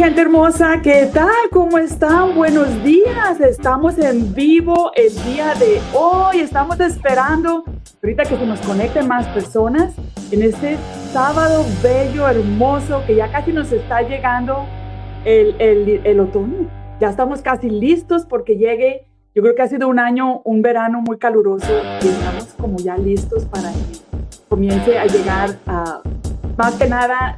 Gente hermosa, ¿qué tal? ¿Cómo están? Buenos días. Estamos en vivo el día de hoy. Estamos esperando ahorita que se nos conecten más personas en este sábado bello, hermoso, que ya casi nos está llegando el, el, el otoño. Ya estamos casi listos porque llegue, yo creo que ha sido un año, un verano muy caluroso y estamos como ya listos para que comience a llegar a, más que nada,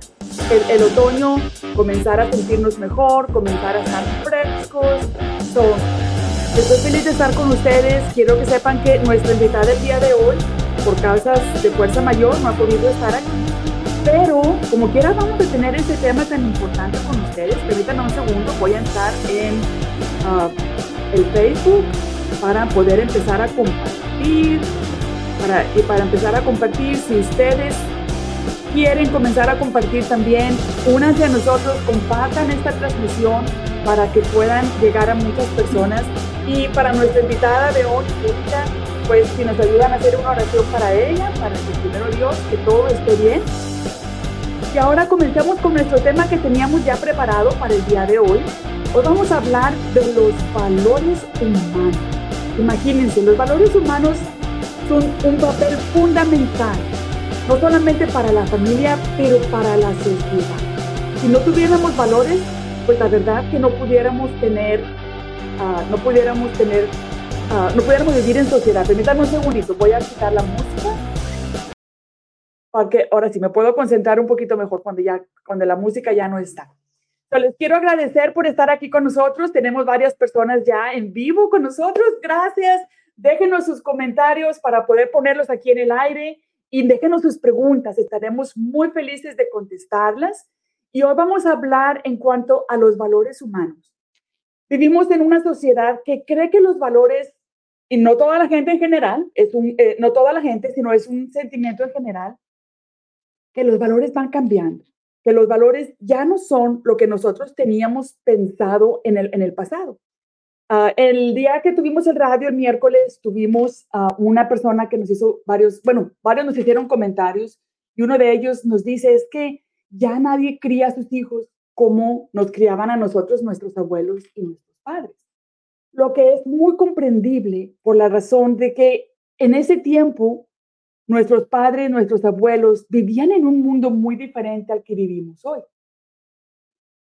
el, el, otoño, comenzar a sentirnos mejor, comenzar a estar frescos. So, estoy feliz de estar con ustedes. Quiero que sepan que nuestra invitada del día de hoy, por causas de fuerza mayor, no ha podido estar aquí. Pero, como quiera, vamos a tener este tema tan importante con ustedes. Permítanme un segundo, voy a estar en uh, el Facebook para poder empezar a compartir. Para, y para empezar a compartir, si ustedes quieren comenzar a compartir también, únanse a nosotros, compartan esta transmisión para que puedan llegar a muchas personas. Y para nuestra invitada de hoy, pues si nos ayudan a hacer una oración para ella, para que primero Dios, que todo esté bien. Y ahora comenzamos con nuestro tema que teníamos ya preparado para el día de hoy. Hoy vamos a hablar de los valores humanos. Imagínense, los valores humanos son un papel fundamental no solamente para la familia, pero para la sociedad. Si no tuviéramos valores, pues la verdad que no pudiéramos tener, uh, no pudiéramos tener, uh, no pudiéramos vivir en sociedad. Permítanme un segundito, voy a quitar la música. Porque ahora sí me puedo concentrar un poquito mejor cuando ya, cuando la música ya no está. Entonces, les quiero agradecer por estar aquí con nosotros. Tenemos varias personas ya en vivo con nosotros. Gracias. Déjenos sus comentarios para poder ponerlos aquí en el aire y déjenos sus preguntas, estaremos muy felices de contestarlas. Y hoy vamos a hablar en cuanto a los valores humanos. Vivimos en una sociedad que cree que los valores, y no toda la gente en general, es un, eh, no toda la gente, sino es un sentimiento en general, que los valores van cambiando, que los valores ya no son lo que nosotros teníamos pensado en el, en el pasado. Uh, el día que tuvimos el radio, el miércoles, tuvimos a una persona que nos hizo varios, bueno, varios nos hicieron comentarios y uno de ellos nos dice es que ya nadie cría a sus hijos como nos criaban a nosotros nuestros abuelos y nuestros padres. Lo que es muy comprendible por la razón de que en ese tiempo nuestros padres, nuestros abuelos vivían en un mundo muy diferente al que vivimos hoy.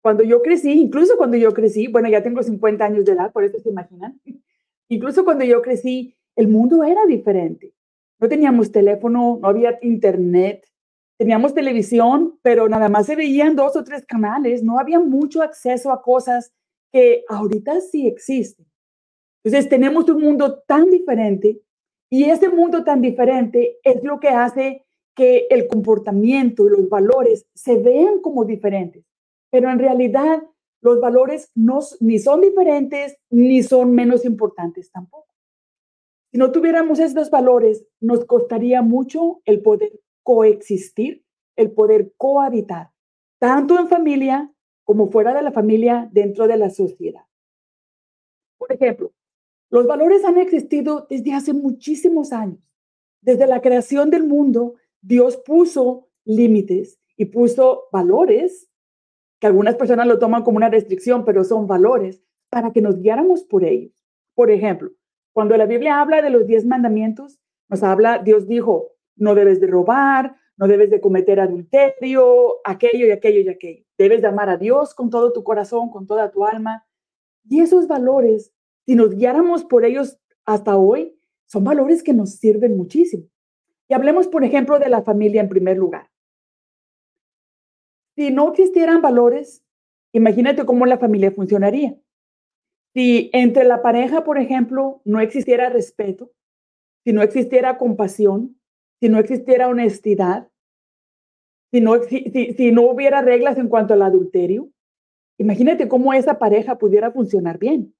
Cuando yo crecí, incluso cuando yo crecí, bueno, ya tengo 50 años de edad, por eso se imaginan, incluso cuando yo crecí, el mundo era diferente. No teníamos teléfono, no había internet, teníamos televisión, pero nada más se veían dos o tres canales, no había mucho acceso a cosas que ahorita sí existen. Entonces tenemos un mundo tan diferente y ese mundo tan diferente es lo que hace que el comportamiento y los valores se vean como diferentes pero en realidad los valores no, ni son diferentes ni son menos importantes tampoco. Si no tuviéramos estos valores, nos costaría mucho el poder coexistir, el poder cohabitar, tanto en familia como fuera de la familia, dentro de la sociedad. Por ejemplo, los valores han existido desde hace muchísimos años. Desde la creación del mundo, Dios puso límites y puso valores que algunas personas lo toman como una restricción, pero son valores para que nos guiáramos por ellos. Por ejemplo, cuando la Biblia habla de los diez mandamientos, nos habla, Dios dijo, no debes de robar, no debes de cometer adulterio, aquello y aquello y aquello. Debes de amar a Dios con todo tu corazón, con toda tu alma. Y esos valores, si nos guiáramos por ellos hasta hoy, son valores que nos sirven muchísimo. Y hablemos, por ejemplo, de la familia en primer lugar. Si no existieran valores, imagínate cómo la familia funcionaría. Si entre la pareja, por ejemplo, no existiera respeto, si no existiera compasión, si no existiera honestidad, si no, si, si no hubiera reglas en cuanto al adulterio, imagínate cómo esa pareja pudiera funcionar bien.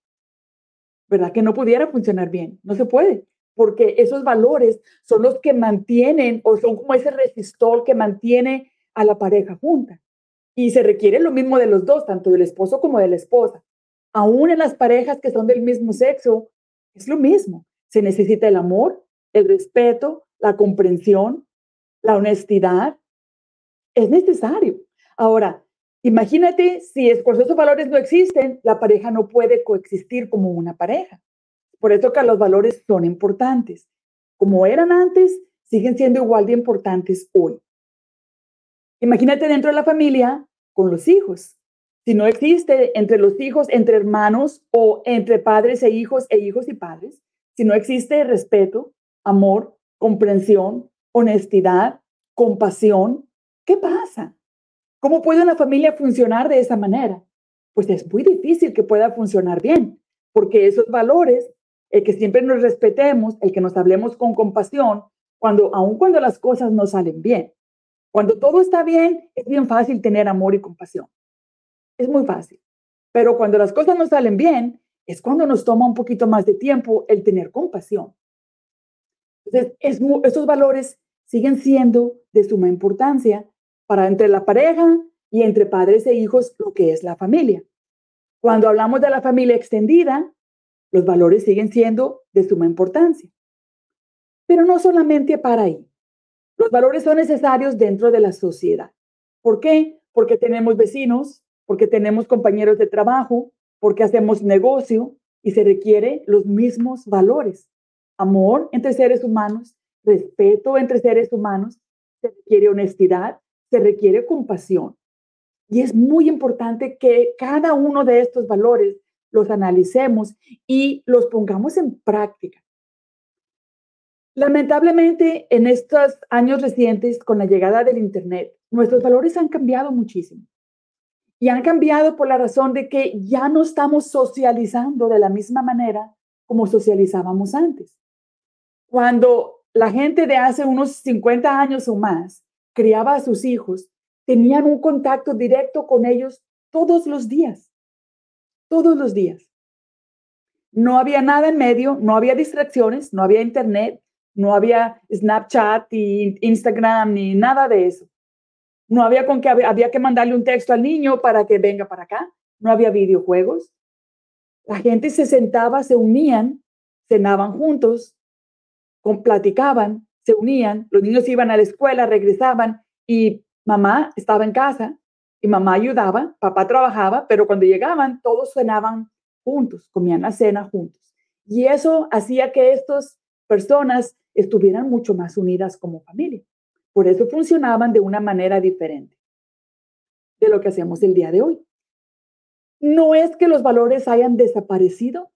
¿Verdad? Que no pudiera funcionar bien. No se puede, porque esos valores son los que mantienen o son como ese resistor que mantiene a la pareja junta. Y se requiere lo mismo de los dos, tanto del esposo como de la esposa. Aún en las parejas que son del mismo sexo, es lo mismo. Se necesita el amor, el respeto, la comprensión, la honestidad. Es necesario. Ahora, Imagínate si esos valores no existen, la pareja no puede coexistir como una pareja. Por eso que los valores son importantes. Como eran antes, siguen siendo igual de importantes hoy. Imagínate dentro de la familia con los hijos. Si no existe entre los hijos, entre hermanos o entre padres e hijos e hijos y padres, si no existe respeto, amor, comprensión, honestidad, compasión, ¿qué pasa? ¿Cómo puede una familia funcionar de esa manera? Pues es muy difícil que pueda funcionar bien, porque esos valores, el que siempre nos respetemos, el que nos hablemos con compasión, cuando aun cuando las cosas no salen bien, cuando todo está bien, es bien fácil tener amor y compasión. Es muy fácil. Pero cuando las cosas no salen bien, es cuando nos toma un poquito más de tiempo el tener compasión. Entonces, estos valores siguen siendo de suma importancia para entre la pareja y entre padres e hijos lo que es la familia. Cuando hablamos de la familia extendida, los valores siguen siendo de suma importancia. Pero no solamente para ahí. Los valores son necesarios dentro de la sociedad. ¿Por qué? Porque tenemos vecinos, porque tenemos compañeros de trabajo, porque hacemos negocio y se requiere los mismos valores. Amor entre seres humanos, respeto entre seres humanos, se requiere honestidad, se requiere compasión. Y es muy importante que cada uno de estos valores los analicemos y los pongamos en práctica. Lamentablemente, en estos años recientes, con la llegada del Internet, nuestros valores han cambiado muchísimo. Y han cambiado por la razón de que ya no estamos socializando de la misma manera como socializábamos antes. Cuando la gente de hace unos 50 años o más criaba a sus hijos, tenían un contacto directo con ellos todos los días, todos los días. No había nada en medio, no había distracciones, no había internet, no había Snapchat ni Instagram ni nada de eso. No había con que había, que mandarle un texto al niño para que venga para acá. No había videojuegos. La gente se sentaba, se unían, cenaban juntos, platicaban, se unían. Los niños iban a la escuela, regresaban y mamá estaba en casa y mamá ayudaba, papá trabajaba, pero cuando llegaban todos cenaban juntos, comían la cena juntos. Y eso hacía que estas personas estuvieran mucho más unidas como familia. Por eso funcionaban de una manera diferente de lo que hacemos el día de hoy. No es que los valores hayan desaparecido,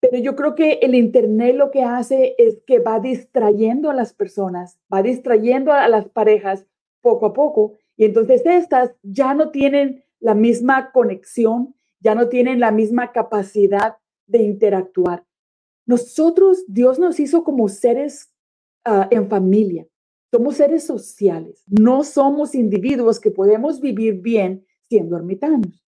pero yo creo que el Internet lo que hace es que va distrayendo a las personas, va distrayendo a las parejas poco a poco, y entonces estas ya no tienen la misma conexión, ya no tienen la misma capacidad de interactuar. Nosotros, Dios nos hizo como seres ah, en familia. Somos seres sociales, no somos individuos que podemos vivir bien siendo ermitaños.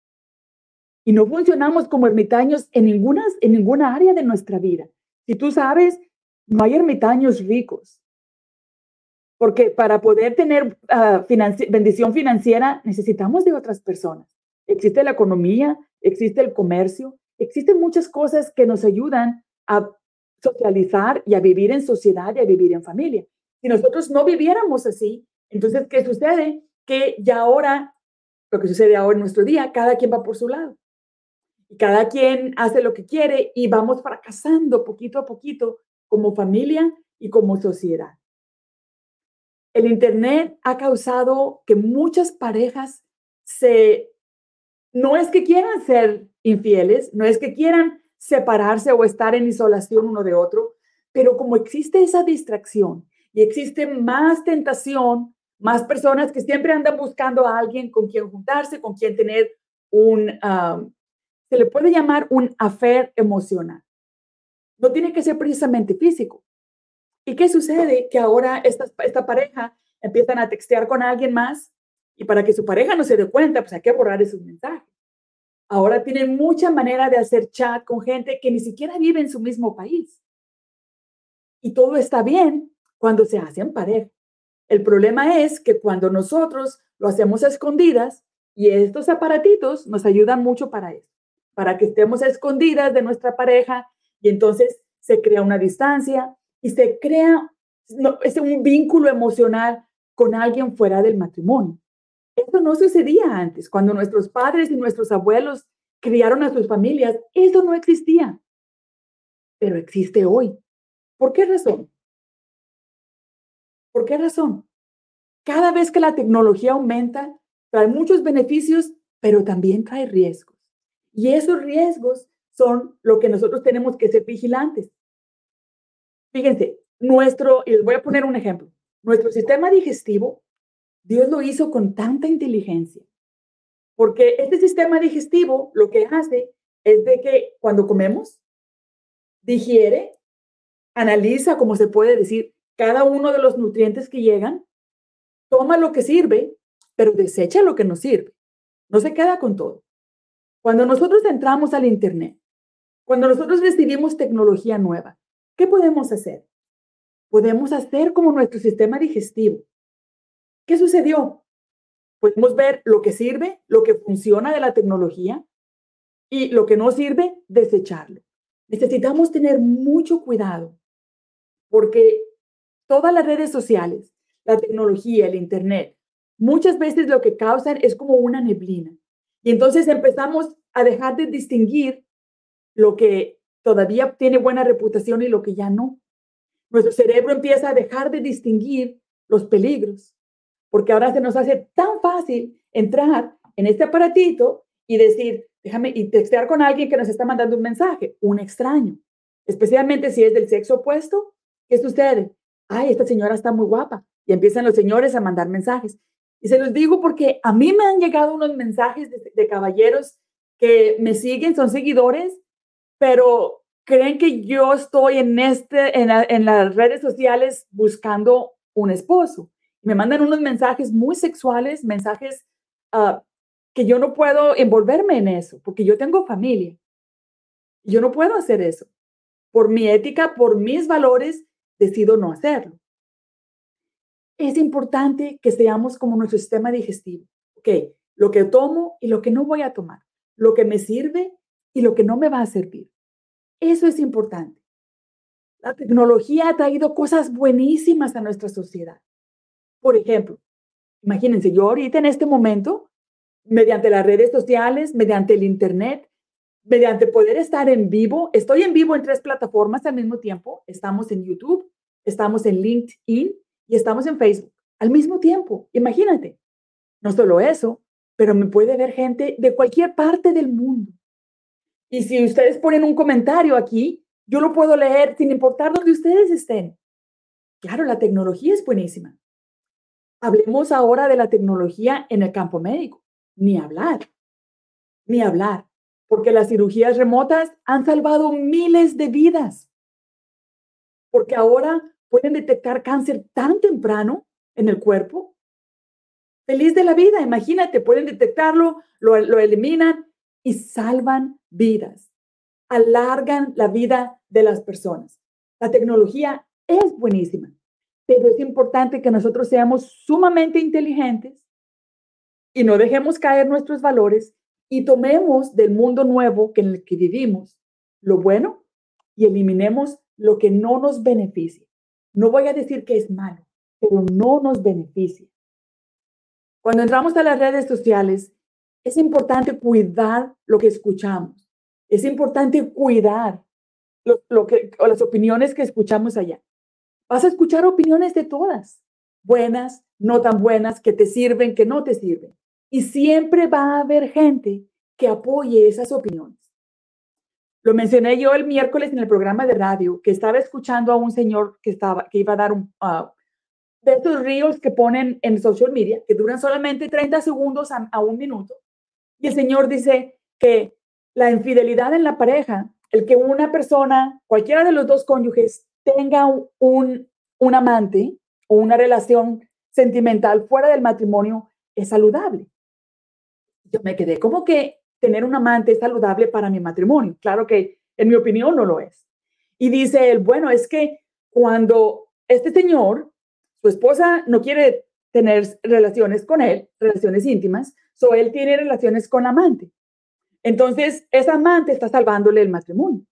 Y no funcionamos como ermitaños en ninguna, en ninguna área de nuestra vida. Si tú sabes, no hay ermitaños ricos. Porque para poder tener ah, bendición financiera necesitamos de otras personas. Existe la economía, existe el comercio, existen muchas cosas que nos ayudan socializar y a vivir en sociedad y a vivir en familia. Si nosotros no viviéramos así, entonces, ¿qué sucede? Que ya ahora, lo que sucede ahora en nuestro día, cada quien va por su lado. Y cada quien hace lo que quiere y vamos fracasando poquito a poquito como familia y como sociedad. El Internet ha causado que muchas parejas se, no es que quieran ser infieles, no es que quieran separarse o estar en isolación uno de otro, pero como existe esa distracción y existe más tentación, más personas que siempre andan buscando a alguien con quien juntarse, con quien tener un, se le puede llamar un affair emocional. No tiene que ser precisamente físico. ¿Y qué sucede? Que ahora esta, esta pareja empiezan a textear con alguien más y para que su pareja no se dé cuenta, pues hay que borrar esos mensajes. Ahora tienen mucha manera de hacer chat con gente que ni siquiera vive en su mismo país. Y todo está bien cuando se hacen pareja. El problema es que cuando nosotros lo hacemos a escondidas, y estos aparatitos nos ayudan mucho para eso, para que estemos escondidas de nuestra pareja y entonces se crea una distancia y se crea es un vínculo emocional con alguien fuera del matrimonio. Eso no sucedía antes, cuando nuestros padres y nuestros abuelos criaron a sus familias, eso no existía. Pero existe hoy. ¿Por qué razón? ¿Por qué razón? Cada vez que la tecnología aumenta, trae muchos beneficios, pero también trae riesgos. Y esos riesgos son lo que nosotros tenemos que ser vigilantes. Fíjense, nuestro, y les voy a poner un ejemplo, nuestro sistema digestivo, Dios lo hizo con tanta inteligencia, porque este sistema digestivo lo que hace es de que cuando comemos, digiere, analiza, como se puede decir, cada uno de los nutrientes que llegan, toma lo que sirve, pero desecha lo que no sirve. No se queda con todo. Cuando nosotros entramos al Internet, cuando nosotros recibimos tecnología nueva, ¿qué podemos hacer? Podemos hacer como nuestro sistema digestivo. ¿Qué sucedió? Podemos ver lo que sirve, lo que funciona de la tecnología y lo que no sirve, desecharlo. Necesitamos tener mucho cuidado porque todas las redes sociales, la tecnología, el Internet, muchas veces lo que causan es como una neblina. Y entonces empezamos a dejar de distinguir lo que todavía tiene buena reputación y lo que ya no. Nuestro cerebro empieza a dejar de distinguir los peligros, porque ahora se nos hace tan fácil entrar en este aparatito y decir, déjame, y textear con alguien que nos está mandando un mensaje, un extraño, especialmente si es del sexo opuesto. ¿Qué sucede? Ay, esta señora está muy guapa. Y empiezan los señores a mandar mensajes. Y se los digo porque a mí me han llegado unos mensajes de, caballeros que me siguen, son seguidores, pero creen que yo estoy en, este, en, las redes sociales buscando un esposo. Me mandan unos mensajes muy sexuales, mensajes uh, que yo no puedo envolverme en eso, porque yo tengo familia. Yo no puedo hacer eso. Por mi ética, por mis valores, decido no hacerlo es importante que seamos como nuestro sistema digestivo. Ok, lo que tomo y lo que no voy a tomar, lo que me sirve y lo que no me va a servir. Eso es importante. La tecnología ha traído cosas buenísimas a nuestra sociedad. Por ejemplo, imagínense, yo ahorita en este momento, mediante las redes sociales, mediante el Internet, mediante poder estar en vivo, estoy en vivo en tres plataformas al mismo tiempo. Estamos en YouTube, estamos en LinkedIn y estamos en Facebook al mismo tiempo. Imagínate. No solo eso, pero me puede ver gente de cualquier parte del mundo. Y si ustedes ponen un comentario aquí, yo lo puedo leer sin importar dónde ustedes estén. Claro, la tecnología es buenísima. Hablemos ahora de la tecnología en el campo médico. Ni hablar, ni hablar, porque las cirugías remotas han salvado miles de vidas. Porque ahora pueden detectar cáncer tan temprano en el cuerpo. Feliz de la vida, imagínate, pueden detectarlo, lo, lo eliminan y salvan vidas, alargan la vida de las personas. La tecnología es buenísima, pero es importante que nosotros seamos sumamente inteligentes y no dejemos caer nuestros valores y tomemos del mundo nuevo que en el que vivimos lo bueno y eliminemos lo que no nos beneficia. No voy a decir que es malo, pero no nos beneficia. Cuando entramos a las redes sociales, es importante cuidar lo que escuchamos. Es importante cuidar lo, que, o las opiniones que escuchamos allá. Vas a escuchar opiniones de todas, buenas, no tan buenas, que te sirven, que no te sirven. Y siempre va a haber gente que apoye esas opiniones. Lo mencioné yo el miércoles en el programa de radio, que estaba escuchando a un señor que, estaba, que iba a dar un, uh, de estos reels que ponen en social media, que duran solamente 30 segundos a, un minuto. Y el señor dice que la infidelidad en la pareja, el que una persona, cualquiera de los dos cónyuges, tenga un, un amante o una relación sentimental fuera del matrimonio, es saludable. Yo me quedé como que tener un amante es saludable para mi matrimonio. Claro que en mi opinión no lo es. Y dice él, bueno, es que cuando este señor, su esposa no quiere tener relaciones con él, relaciones íntimas, so él tiene relaciones con la amante. Entonces, esa amante está salvándole el matrimonio.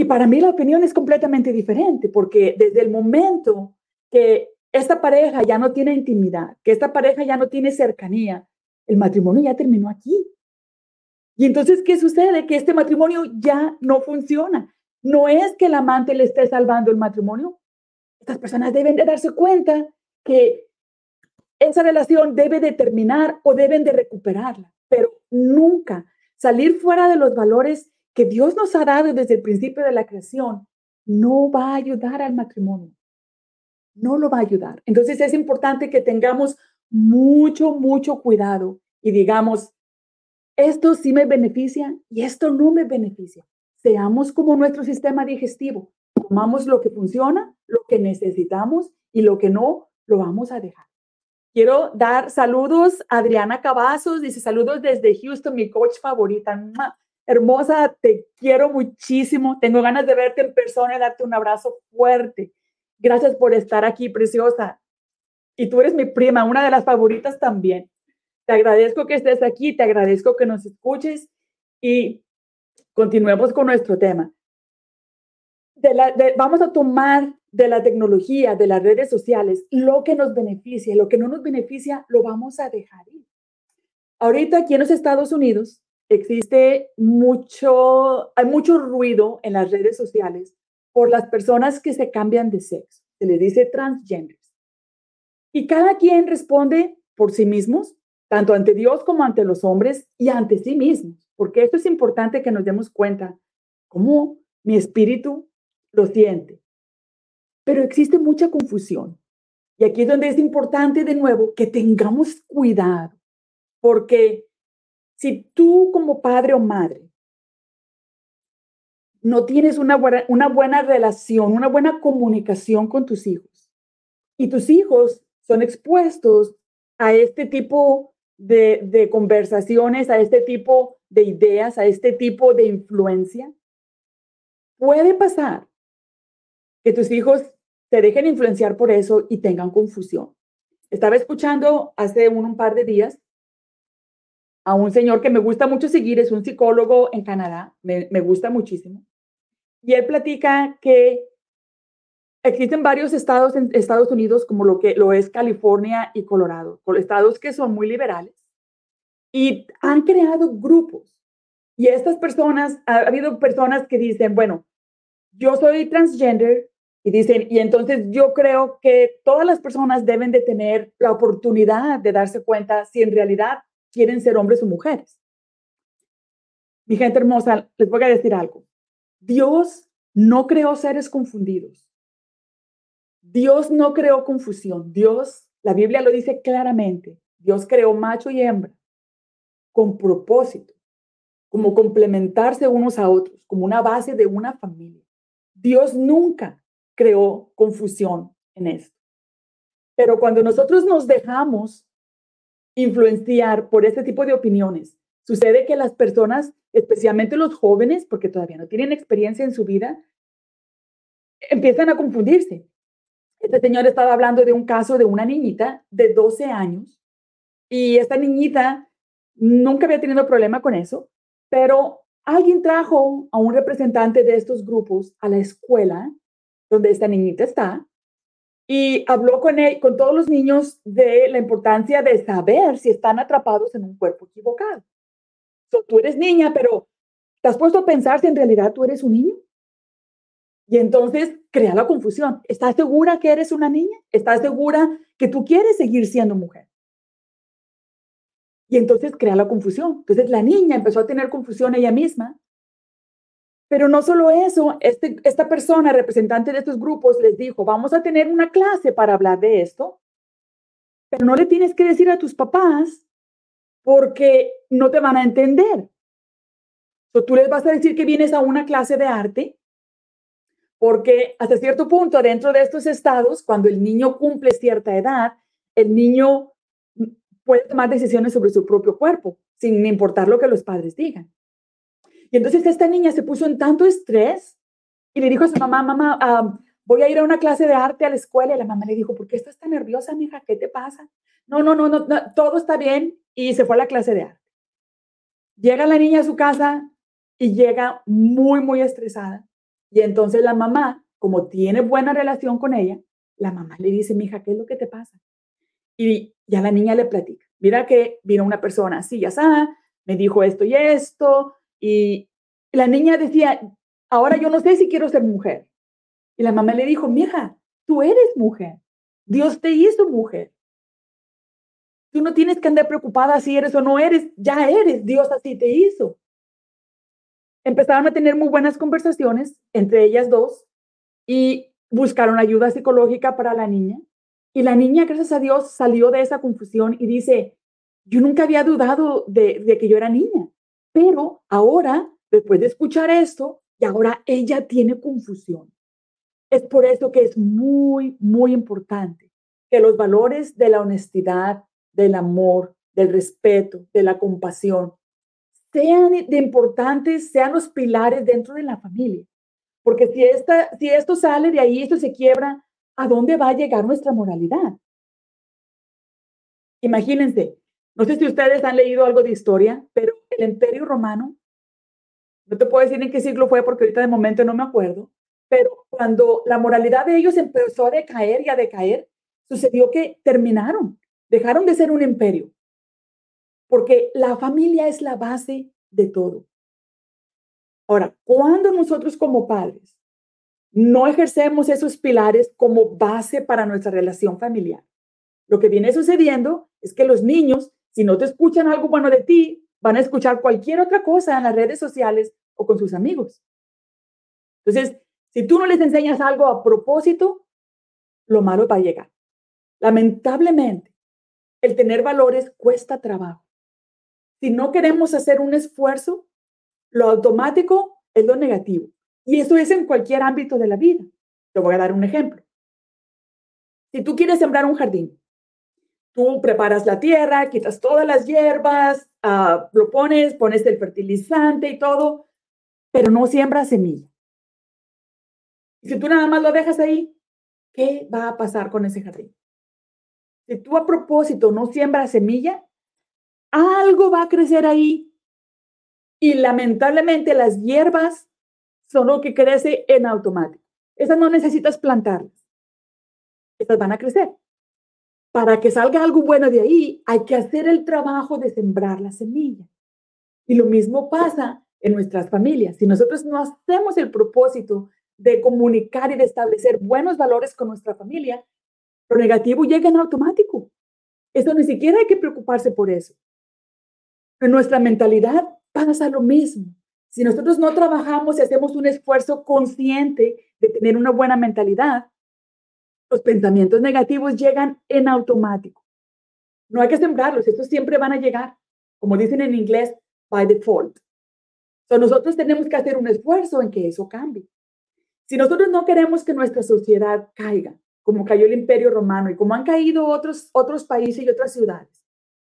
Y para mí la opinión es completamente diferente, porque desde el momento que esta pareja ya no tiene intimidad, que esta pareja ya no tiene cercanía, el matrimonio ya terminó aquí. Y entonces, ¿qué sucede? Que este matrimonio ya no funciona. No es que el amante le esté salvando el matrimonio. Estas personas deben de darse cuenta que esa relación debe de terminar o deben de recuperarla, pero nunca salir fuera de los valores que Dios nos ha dado desde el principio de la creación no va a ayudar al matrimonio. No lo va a ayudar. Entonces es importante que tengamos mucho, mucho cuidado y digamos, esto sí me beneficia y esto no me beneficia. Seamos como nuestro sistema digestivo. Tomamos lo que funciona, lo que necesitamos y lo que no, lo vamos a dejar. Quiero dar saludos a Adriana Cavazos, dice saludos desde Houston, mi coach favorita. Hermosa, te quiero muchísimo. Tengo ganas de verte en persona y darte un abrazo fuerte. Gracias por estar aquí, preciosa. Y tú eres mi prima, una de las favoritas también. Te agradezco que estés aquí, te agradezco que nos escuches y continuemos con nuestro tema. vamos a tomar de la tecnología, de las redes sociales, lo que nos beneficia, lo que no nos beneficia, lo vamos a dejar ir. Ahorita aquí en los Estados Unidos, existe mucho, hay mucho ruido en las redes sociales por las personas que se cambian de sexo. Se les dice transgenders. Y cada quien responde por sí mismos, tanto ante Dios como ante los hombres y ante sí mismos, porque esto es importante que nos demos cuenta cómo mi espíritu lo siente. Pero existe mucha confusión. Y aquí es donde es importante de nuevo que tengamos cuidado, porque si tú como padre o madre no tienes una buena, relación, una buena comunicación con tus hijos y tus hijos son expuestos a este tipo de, conversaciones, a este tipo de ideas, a este tipo de influencia, puede pasar que tus hijos se dejen influenciar por eso y tengan confusión. Estaba escuchando hace un par de días a un señor que me gusta mucho seguir, es un psicólogo en Canadá, me, gusta muchísimo. Y él platica que existen varios estados en Estados Unidos, como lo que lo es California y Colorado, estados que son muy liberales, y han creado grupos. Y estas personas, ha habido personas que dicen, bueno, yo soy transgender, y dicen, y entonces yo creo que todas las personas deben de tener la oportunidad de darse cuenta si en realidad quieren ser hombres o mujeres. Mi gente hermosa, les voy a decir algo. Dios no creó seres confundidos. Dios no creó confusión. Dios, la Biblia lo dice claramente, Dios creó macho y hembra con propósito, como complementarse unos a otros, como una base de una familia. Dios nunca creó confusión en esto. Pero cuando nosotros nos dejamos influenciar por este tipo de opiniones. Sucede que las personas, especialmente los jóvenes, porque todavía no tienen experiencia en su vida, empiezan a confundirse. Este señor estaba hablando de un caso de una niñita de 12 años y esta niñita nunca había tenido problema con eso, pero alguien trajo a un representante de estos grupos a la escuela donde esta niñita está y habló con, él, con todos los niños de la importancia de saber si están atrapados en un cuerpo equivocado. tú eres niña, pero ¿te has puesto a pensar si en realidad tú eres un niño? Y entonces crea la confusión. ¿Estás segura que eres una niña? ¿Estás segura que tú quieres seguir siendo mujer? Y entonces crea la confusión. Entonces la niña empezó a tener confusión ella misma pero no solo eso, este, esta persona, representante de estos grupos, les dijo, vamos a tener una clase para hablar de esto, pero no le tienes que decir a tus papás porque no te van a entender. O tú les vas a decir que vienes a una clase de arte, porque hasta cierto punto dentro de estos estados, cuando el niño cumple cierta edad, el niño puede tomar decisiones sobre su propio cuerpo, sin importar lo que los padres digan. Y entonces esta niña se puso en tanto estrés y le dijo a su mamá, mamá, voy a ir a una clase de arte a la escuela. Y la mamá le dijo, ¿por qué estás tan nerviosa, mija? ¿Qué te pasa? No, no, no, no, todo está bien. Y se fue a la clase de arte. Llega la niña a su casa y llega muy, muy estresada. Y entonces la mamá, como tiene buena relación con ella, la mamá le dice, mija, ¿qué es lo que te pasa? Y ya la niña le platica, mira que vino una persona así, ya está, me dijo esto y esto, y la niña decía, ahora yo no sé si quiero ser mujer. Y la mamá le dijo, mija, tú eres mujer, Dios te hizo mujer. Tú no tienes que andar preocupada si eres o no eres, ya eres, Dios así te hizo. Empezaron a tener muy buenas conversaciones entre ellas dos y buscaron ayuda psicológica para la niña. Y la niña, gracias a Dios, salió de esa confusión y dice, yo nunca había dudado de, de que yo era niña, pero ahora, después de escuchar esto, y ahora ella tiene confusión. Es por eso que es muy, muy importante que los valores de la honestidad, del amor, del respeto, de la compasión, sean de importantes, sean los pilares dentro de la familia. Porque si, esta, si esto sale de ahí, esto se quiebra, ¿a dónde va a llegar nuestra moralidad? Imagínense, no sé si ustedes han leído algo de historia, pero el imperio romano, no te puedo decir en qué siglo fue porque ahorita de momento no me acuerdo, pero cuando la moralidad de ellos empezó a decaer y a decaer, sucedió que terminaron dejaron de ser un imperio, porque la familia es la base de todo. Ahora, cuando nosotros como padres no ejercemos esos pilares como base para nuestra relación familiar, lo que viene sucediendo es que los niños, si no te escuchan algo bueno de ti, van a escuchar cualquier otra cosa en las redes sociales o con sus amigos. Entonces, si tú no les enseñas algo a propósito, lo malo va a llegar. Lamentablemente, el tener valores cuesta trabajo. Si no queremos hacer un esfuerzo, lo automático es lo negativo. Y eso es en cualquier ámbito de la vida. Te voy a dar un ejemplo. Si tú quieres sembrar un jardín, tú preparas la tierra, quitas todas las hierbas, uh, lo pones, pones el fertilizante y todo, pero no siembras semilla. Y si tú nada más lo dejas ahí, ¿qué va a pasar con ese jardín? si tú a propósito no siembras semilla, algo va a crecer ahí. Y lamentablemente las hierbas son lo que crece en automático. Esas no necesitas plantarlas. Esas van a crecer. Para que salga algo bueno de ahí, hay que hacer el trabajo de sembrar la semilla. Y lo mismo pasa en nuestras familias. Si nosotros no hacemos el propósito de comunicar y de establecer buenos valores con nuestra familia, lo negativo llega en automático. Eso ni siquiera hay que preocuparse por eso. En nuestra mentalidad pasa lo mismo. Si nosotros no trabajamos y hacemos un esfuerzo consciente de tener una buena mentalidad, los pensamientos negativos llegan en automático. No hay que sembrarlos, estos siempre van a llegar, como dicen en inglés, by default. Entonces nosotros tenemos que hacer un esfuerzo en que eso cambie. Si nosotros no queremos que nuestra sociedad caiga, como cayó el imperio romano y como han caído otros, otros países y otras ciudades,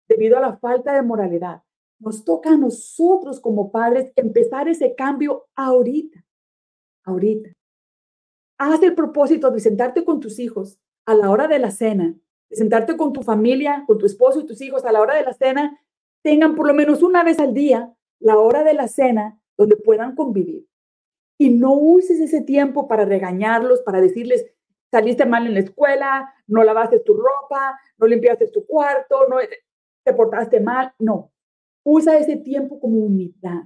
debido a la falta de moralidad. Nos toca a nosotros como padres empezar ese cambio ahorita, ahorita. Haz el propósito de sentarte con tus hijos a la hora de la cena, de sentarte con tu familia, con tu esposo y tus hijos a la hora de la cena, tengan por lo menos una vez al día la hora de la cena donde puedan convivir. Y no uses ese tiempo para regañarlos, para decirles, saliste mal en la escuela, no lavaste tu ropa, no limpiaste tu cuarto, no te portaste mal. No, usa ese tiempo como unidad,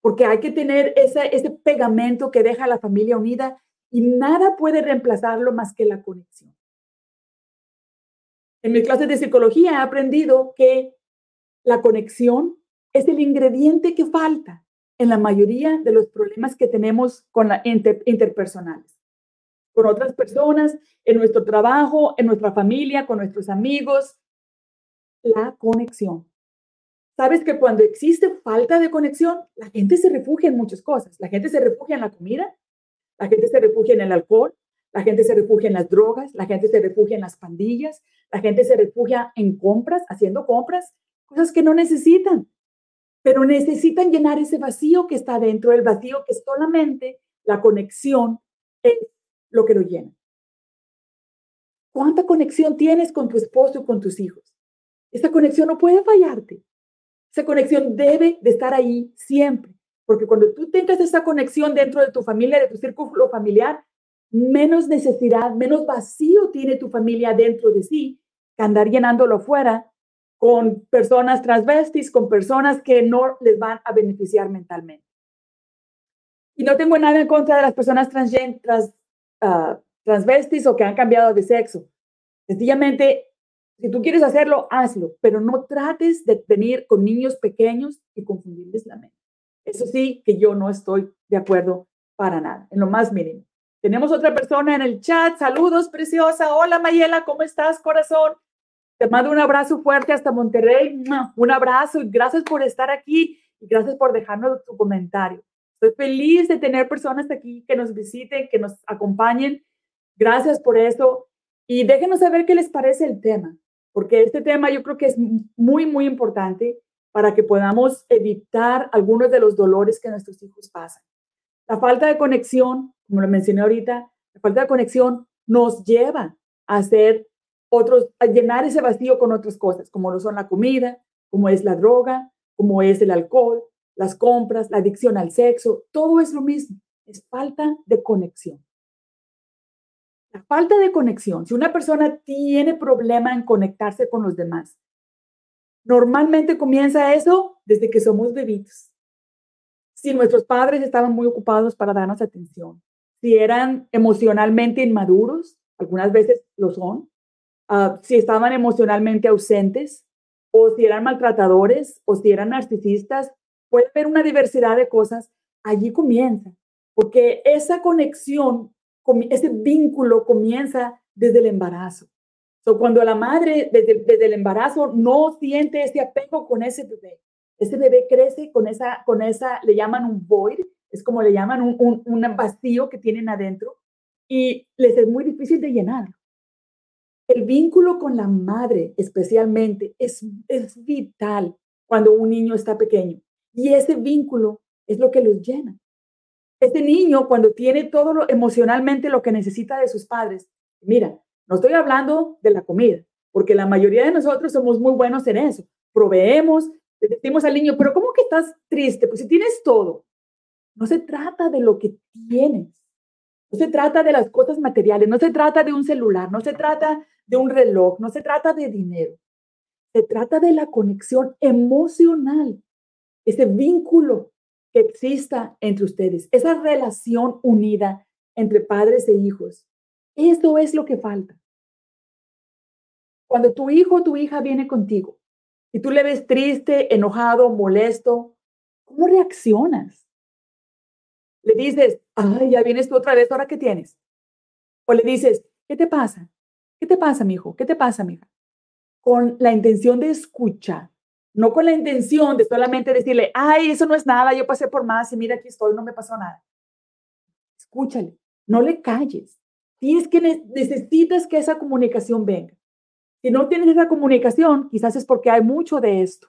porque hay que tener ese, ese pegamento que deja a la familia unida y nada puede reemplazarlo más que la conexión. En mis clases de psicología he aprendido que la conexión es el ingrediente que falta en la mayoría de los problemas que tenemos con la interpersonales con otras personas, en nuestro trabajo, en nuestra familia, con nuestros amigos. La conexión. Sabes que cuando existe falta de conexión, la gente se refugia en muchas cosas. La gente se refugia en la comida, la gente se refugia en el alcohol, la gente se refugia en las drogas, la gente se refugia en las pandillas, la gente se refugia en compras, haciendo compras, cosas que no necesitan, pero necesitan llenar ese vacío que está dentro del vacío que solamente la conexión es lo que lo llena. ¿Cuánta conexión tienes con tu esposo y con tus hijos? Esa conexión no puede fallarte. Esa conexión debe de estar ahí siempre, porque cuando tú tengas esa conexión dentro de tu familia, de tu círculo familiar, menos necesidad, menos vacío tiene tu familia dentro de sí que andar llenándolo afuera con personas transvestis, con personas que no les van a beneficiar mentalmente. Y no tengo nada en contra de las personas trans, uh, transvestis o que han cambiado de sexo. Sencillamente, si tú quieres hacerlo, hazlo, pero no trates de venir con niños pequeños y confundirles la mente. Eso sí que yo no estoy de acuerdo para nada, en lo más mínimo. Tenemos otra persona en el chat. Saludos, preciosa. Hola, Mayela, ¿cómo estás, corazón? Te mando un abrazo fuerte hasta Monterrey. Un abrazo y gracias por estar aquí y gracias por dejarnos tu comentario. Estoy feliz de tener personas aquí que nos visiten, que nos acompañen. Gracias por eso. Y déjenos saber qué les parece el tema, porque este tema yo creo que es muy, muy importante para que podamos evitar algunos de los dolores que nuestros hijos pasan. La falta de conexión, como lo mencioné ahorita, la falta de conexión nos lleva a hacer otros, a llenar ese vacío con otras cosas, como lo son la comida, como es la droga, como es el alcohol, las compras, la adicción al sexo, todo es lo mismo, es falta de conexión. La falta de conexión, si una persona tiene problema en conectarse con los demás, normalmente comienza eso desde que somos bebitos. Si nuestros padres estaban muy ocupados para darnos atención, si eran emocionalmente inmaduros, algunas veces lo son, Ah, si estaban emocionalmente ausentes o si eran maltratadores o si eran narcisistas. Puede haber una diversidad de cosas. Allí comienza, porque esa conexión, ese vínculo comienza desde el embarazo. So, cuando la madre desde, desde, el embarazo no siente ese apego con ese bebé, ese bebé crece con esa, con esa, le llaman un void, es como le llaman un, un, un vacío que tienen adentro y les es muy difícil de llenar. El vínculo con la madre especialmente es, es vital cuando un niño está pequeño y ese vínculo es lo que los llena. Este niño cuando tiene todo lo, emocionalmente lo que necesita de sus padres, mira, no estoy hablando de la comida, porque la mayoría de nosotros somos muy buenos en eso. Proveemos, le decimos al niño, pero ¿cómo que estás triste? Pues si tienes todo. No se trata de lo que tienes. No se trata de las cosas materiales, no se trata de un celular, no se trata de un reloj, no se trata de dinero. Se trata de la conexión emocional, ese vínculo que exista entre ustedes, esa relación unida entre padres e hijos. Eso es lo que falta. Cuando tu hijo o tu hija viene contigo y tú le ves triste, enojado, molesto, ¿cómo reaccionas? Le dices, ay, ya vienes tú otra vez, ¿ahora qué tienes? O le dices, ¿qué te pasa? ¿Qué te pasa, mijo? ¿Qué te pasa, mija? Con la intención de escuchar, no con la intención de solamente decirle, ay, eso no es nada, yo pasé por más y mira, aquí estoy, no me pasó nada. Escúchale, no le calles. Tienes que necesitas que esa comunicación venga. Si no tienes esa comunicación, quizás es porque hay mucho de esto.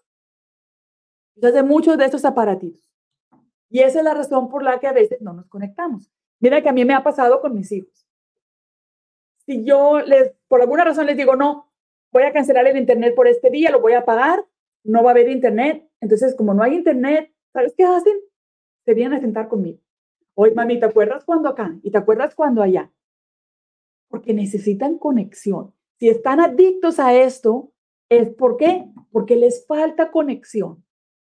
Quizás hay muchos de estos aparatitos. Y esa es la razón por la que a veces no nos conectamos. Mira que a mí me ha pasado con mis hijos si yo les, por alguna razón les digo, no, voy a cancelar el internet por este día, lo voy a pagar, no va a haber internet. Entonces, como no hay internet, ¿sabes qué hacen? Se vienen a sentar conmigo. Oye, mami, ¿te acuerdas cuando acá? ¿Y te acuerdas cuando allá? Porque necesitan conexión. Si están adictos a esto, ¿es por qué? Porque les falta conexión.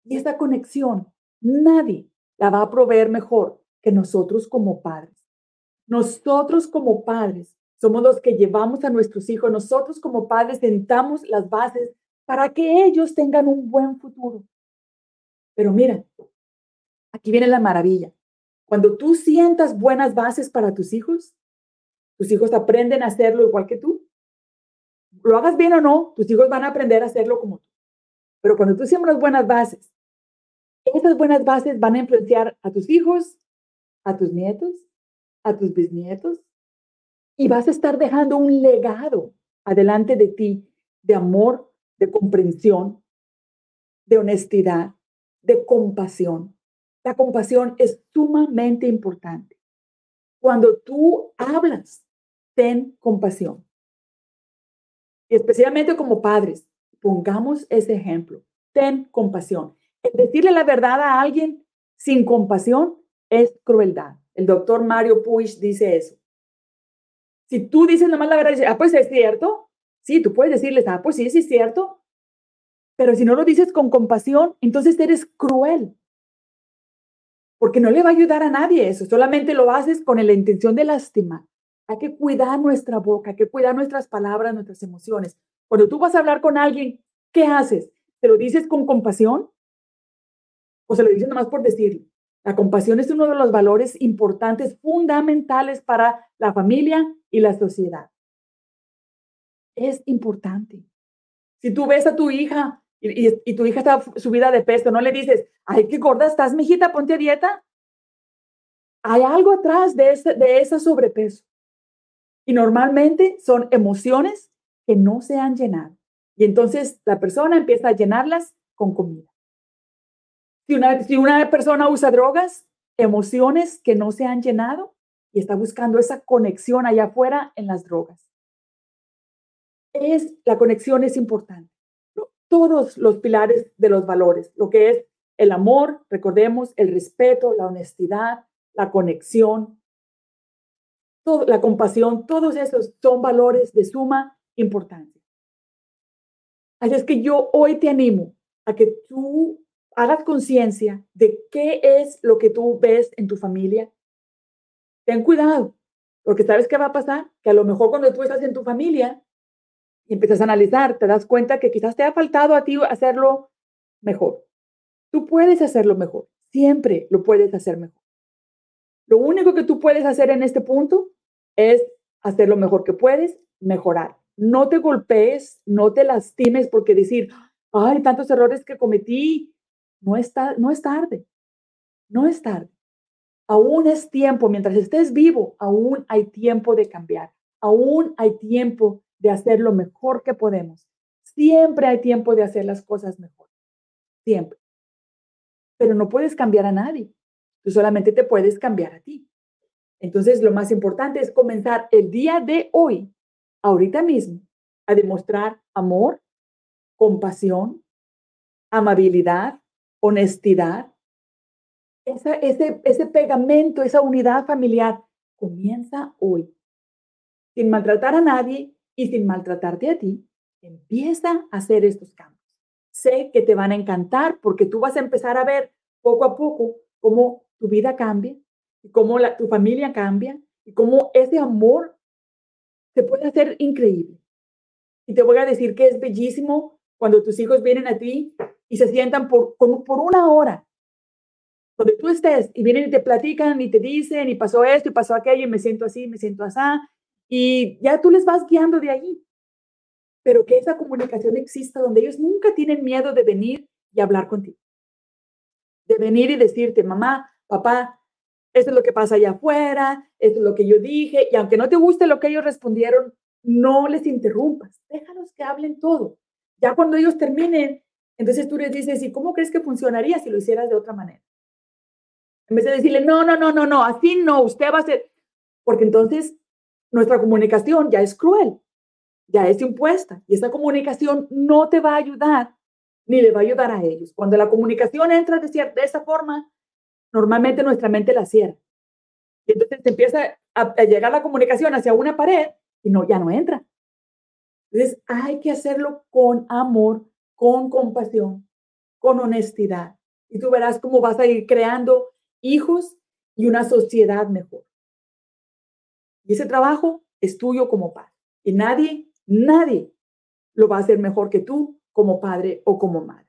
Y esta conexión nadie la va a proveer mejor que nosotros como padres. Nosotros como padres somos los que llevamos a nuestros hijos. Nosotros como padres sentamos las bases para que ellos tengan un buen futuro. Pero mira, aquí viene la maravilla. Cuando tú sientas buenas bases para tus hijos, tus hijos aprenden a hacerlo igual que tú. Lo hagas bien o no, tus hijos van a aprender a hacerlo como tú. Pero cuando tú siembras buenas bases, esas buenas bases van a influenciar a tus hijos, a tus nietos, a tus bisnietos, y vas a estar dejando un legado adelante de ti de amor, de comprensión, de honestidad, de compasión. La compasión es sumamente importante. Cuando tú hablas, ten compasión. Y especialmente como padres, pongamos ese ejemplo. Ten compasión. decirle la verdad a alguien sin compasión es crueldad. El doctor Mario Puig dice eso. Si tú dices nomás la verdad, dices, ah, pues es cierto. Sí, tú puedes decirles, ah, pues sí, sí es cierto. Pero si no lo dices con compasión, entonces eres cruel. Porque no le va a ayudar a nadie eso, solamente lo haces con la intención de lastimar. Hay que cuidar nuestra boca, hay que cuidar nuestras palabras, nuestras emociones. Cuando tú vas a hablar con alguien, ¿qué haces? ¿Te lo dices con compasión? ¿O se lo dices nomás por decirlo? La compasión es uno de los valores importantes, fundamentales para la familia y la sociedad. Es importante. Si tú ves a tu hija y, tu hija está subida de peso, no le dices, ay, qué gorda estás, mijita, ponte a dieta. Hay algo atrás de ese, de ese sobrepeso. Y normalmente son emociones que no se han llenado. Y entonces la persona empieza a llenarlas con comida. Si una, si una persona usa drogas, emociones que no se han llenado y está buscando esa conexión allá afuera en las drogas. Es, la conexión es importante todos los pilares de los valores, lo que es el amor, recordemos, el respeto, la honestidad, la conexión, la compasión, todos esos son valores de suma importancia. Así es que yo hoy te animo a que tú hagas conciencia de qué es lo que tú ves en tu familia. Ten cuidado, porque sabes qué va a pasar, que a lo mejor cuando tú estás en tu familia, y empiezas a analizar, te das cuenta que quizás te ha faltado a ti hacerlo mejor. Tú puedes hacerlo mejor, siempre lo puedes hacer mejor. Lo único que tú puedes hacer en este punto es hacer lo mejor que puedes, mejorar. No te golpees, no te lastimes porque decir, ay, tantos errores que cometí, no, está, no es tarde, no es tarde. Aún es tiempo, mientras estés vivo, aún hay tiempo de cambiar, aún hay tiempo de hacer lo mejor que podemos. Siempre hay tiempo de hacer las cosas mejor. Siempre. Pero no puedes cambiar a nadie. Tú solamente te puedes cambiar a ti. Entonces, lo más importante es comenzar el día de hoy, ahorita mismo, a demostrar amor, compasión, amabilidad, honestidad. ese, ese pegamento, esa unidad familiar comienza hoy. Sin maltratar a nadie, y sin maltratarte a ti, empieza a hacer estos cambios. Sé que te van a encantar porque tú vas a empezar a ver poco a poco cómo tu vida cambia y cómo la, tu familia cambia y cómo ese amor se puede hacer increíble. Y te voy a decir que es bellísimo cuando tus hijos vienen a ti y se sientan por, por una hora. Donde tú estés y vienen y te platican y te dicen y pasó esto y pasó aquello y me siento así, me siento así y ya tú les vas guiando de ahí. Pero que esa comunicación exista donde ellos nunca tienen miedo de venir y hablar contigo. De venir y decirte, mamá, papá, esto es lo que pasa allá afuera, esto es lo que yo dije, y aunque no te guste lo que ellos respondieron, no les interrumpas, déjalos que hablen todo. Ya cuando ellos terminen, entonces tú les dices, ¿y cómo crees que funcionaría si lo hicieras de otra manera? En vez de decirle, no, no, no, no, no, así no, usted va a ser, porque entonces nuestra comunicación ya es cruel, ya es impuesta y esa comunicación no te va a ayudar ni le va a ayudar a ellos. Cuando la comunicación entra de, cierta, esa forma, normalmente nuestra mente la cierra. Y entonces empieza a, a, llegar la comunicación hacia una pared y no, ya no entra. Entonces hay que hacerlo con amor, con compasión, con honestidad. Y tú verás cómo vas a ir creando hijos y una sociedad mejor. Y ese trabajo es tuyo como padre. Y nadie, nadie lo va a hacer mejor que tú como padre o como madre.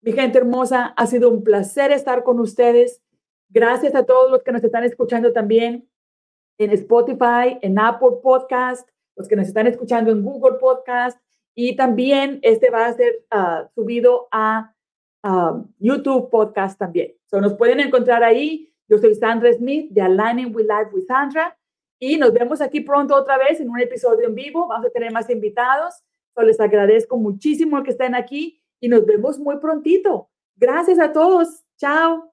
Mi gente hermosa, ha sido un placer estar con ustedes. Gracias a todos los que nos están escuchando también en Spotify, en Apple Podcast, los que nos están escuchando en Google Podcast y también este va a ser ah, subido a YouTube Podcast también. So, nos pueden encontrar ahí. Yo soy Sandra Smith de Aligning with Life with Sandra y nos vemos aquí pronto otra vez en un episodio en vivo. Vamos a tener más invitados. So, les agradezco muchísimo que estén aquí y nos vemos muy prontito. Gracias a todos. Chao.